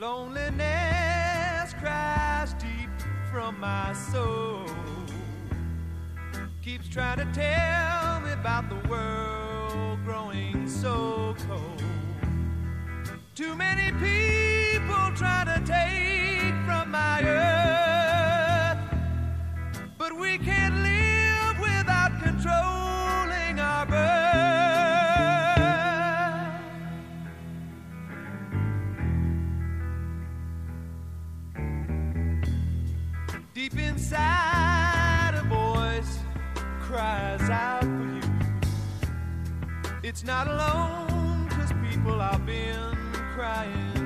Loneliness cries deep from my soul. Keeps trying to tell me about the world growing so cold. Too many people try to take from my earth. cries out for you. It's not alone, cause people I've been crying.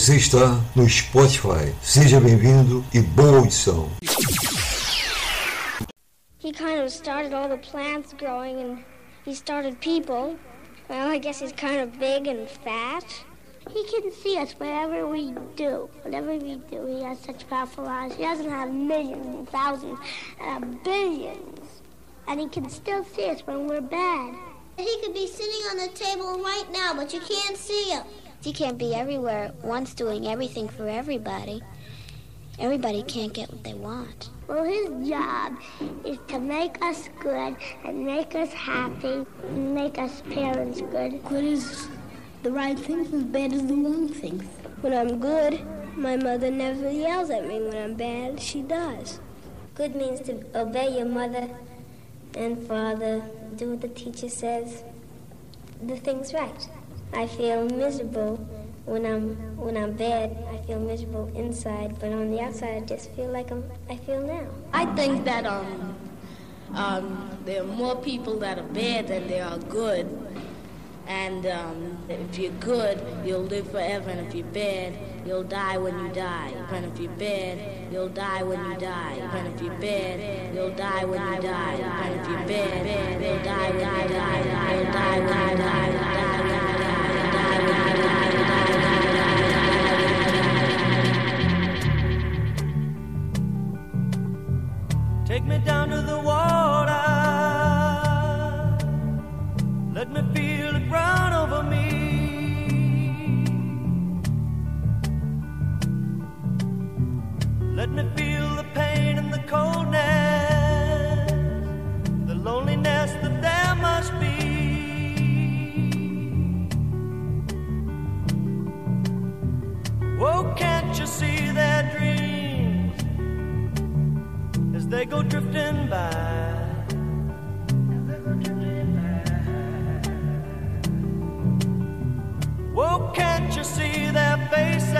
Você está no Spotify. Seja bem-vindo e boa audição. He kind of started all the plants growing and he started people. Well, I guess he's kind of big and fat. He can see us wherever we do. Whatever we do, he has such powerful eyes. He doesn't have millions and thousands, uh, billions. And he can still see us when we're bad. He could be sitting on the table right now, but you can't see him. He can't be everywhere at once doing everything for everybody. Everybody can't get what they want. Well, his job is to make us good and make us happy and make us parents good. Good is the right things as bad as the wrong things. When I'm good, my mother never yells at me. When I'm bad, she does. Good means to obey your mother and father, do what the teacher says, the thing's right. I feel miserable when I'm when I'm bad. I feel miserable inside, but on the outside, I just feel like I'm. I feel now. I think that um, um, there are more people that are bad than there are good. And um, if you're good, you'll live forever. And if you're bad, you'll die when you die. And if you're bad, you'll die when you die. And if you're bad, you'll die when you die. And if you're bad, you'll die when you die. You'll die when you die. They go drifting by? Whoa, can't you see their faces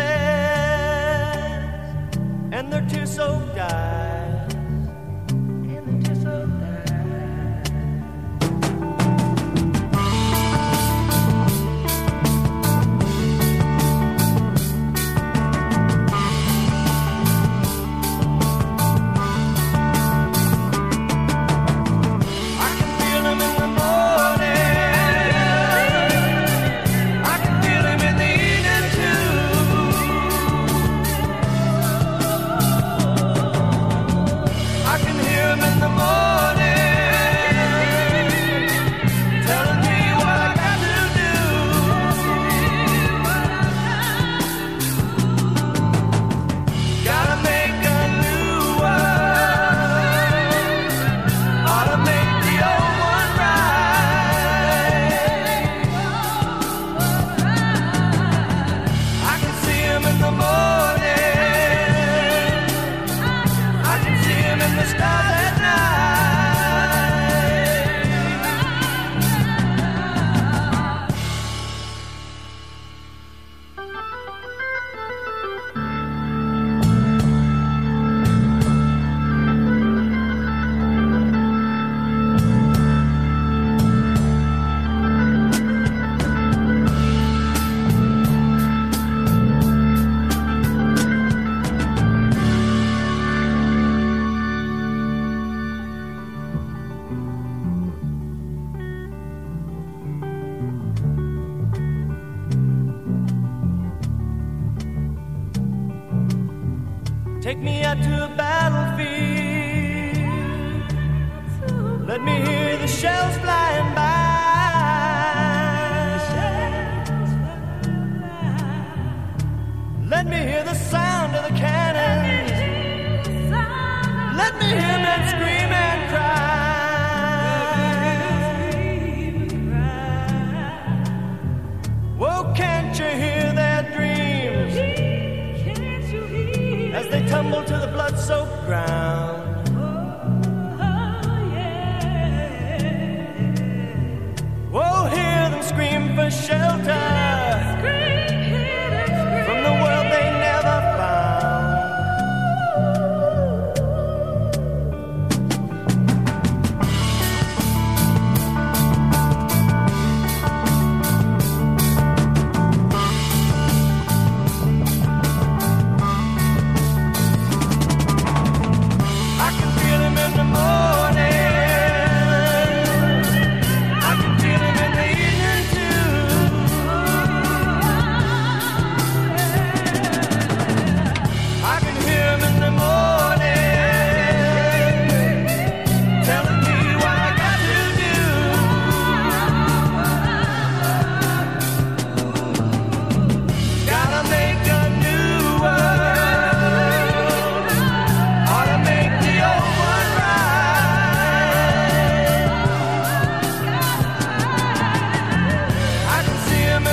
and their tear soaked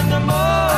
no more.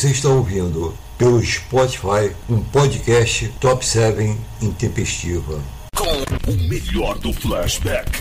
Você está ouvindo pelo Spotify um podcast Top 7 intempestiva. Com o melhor do flashback.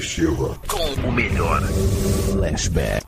Intempestiva. Com o melhor flashback.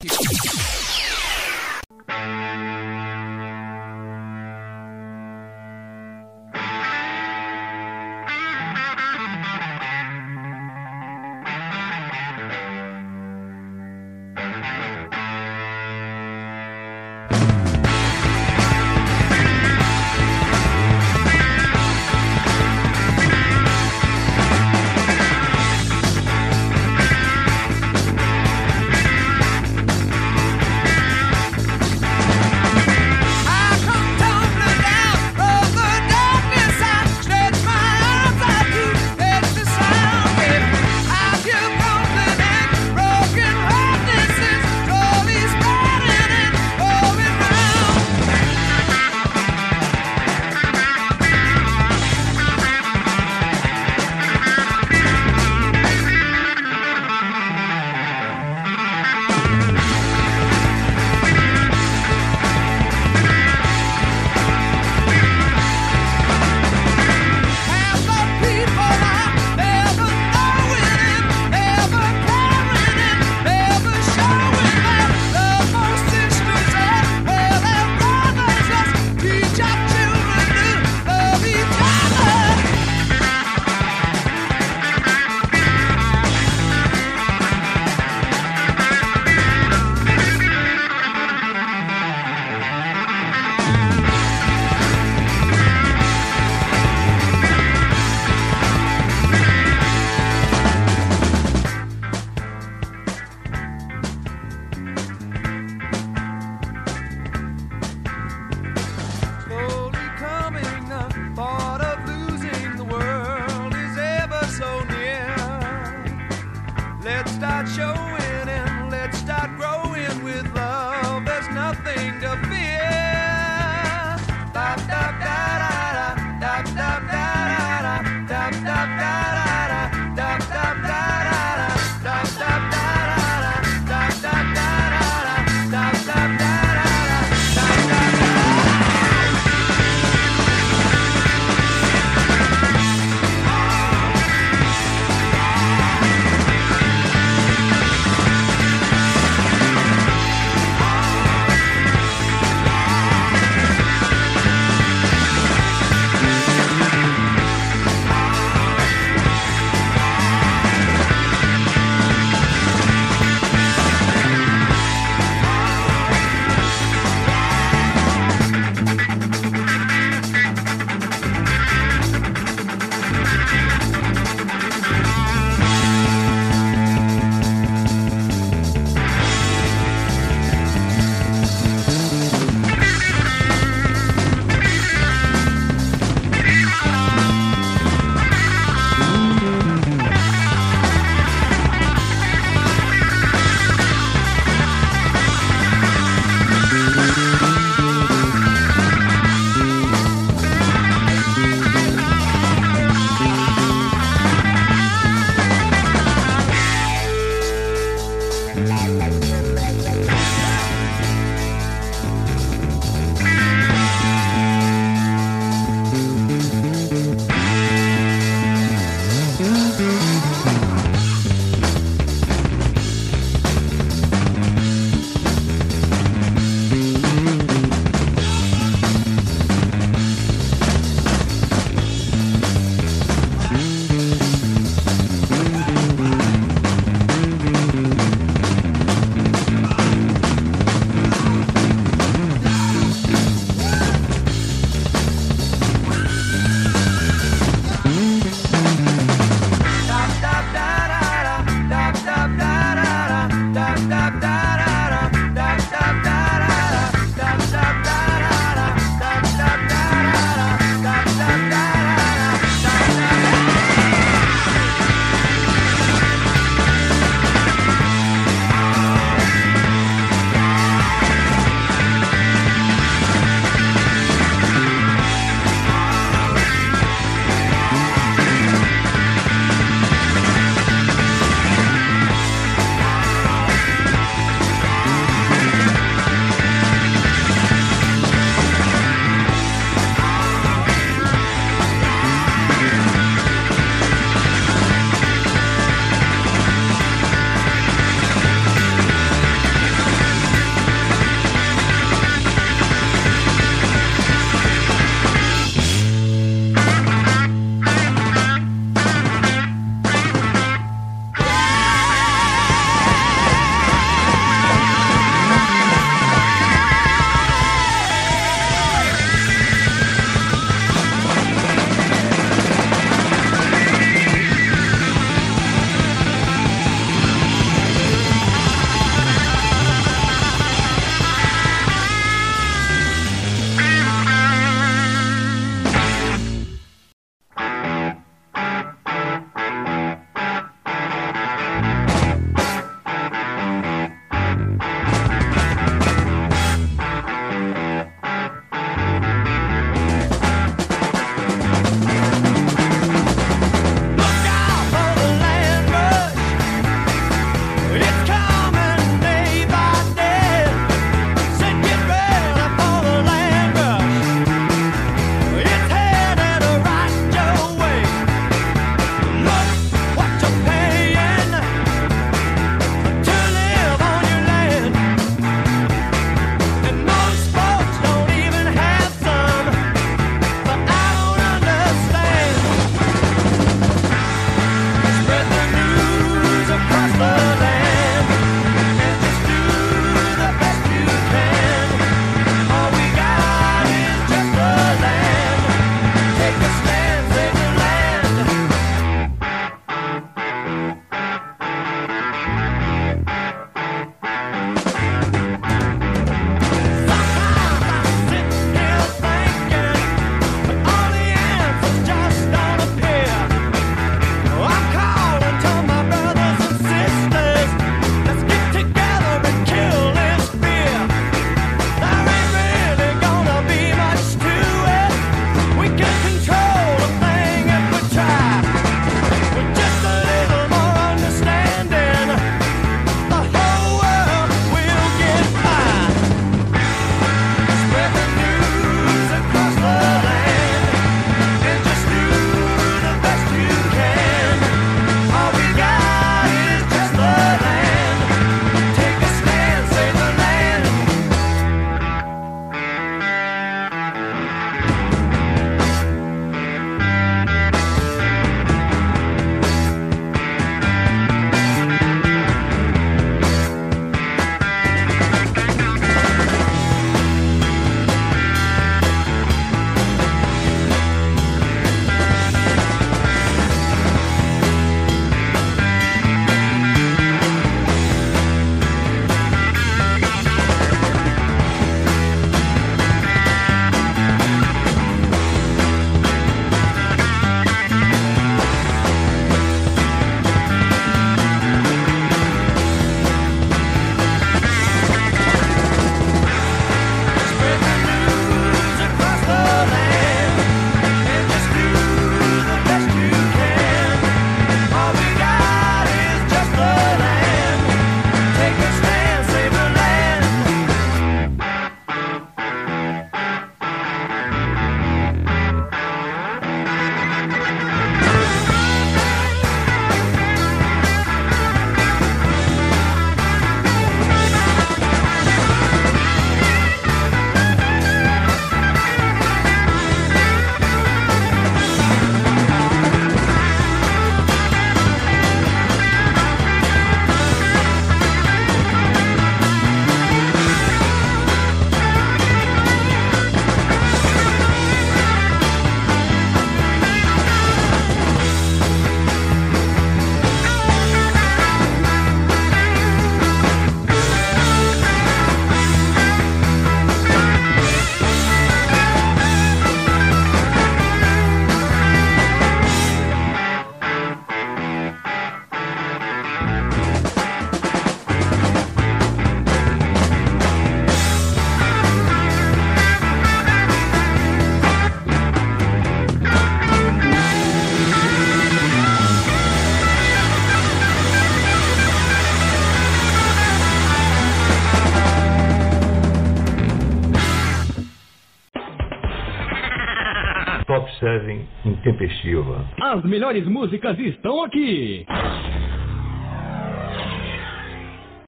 Top 7 Intempestiva. As melhores músicas estão aqui.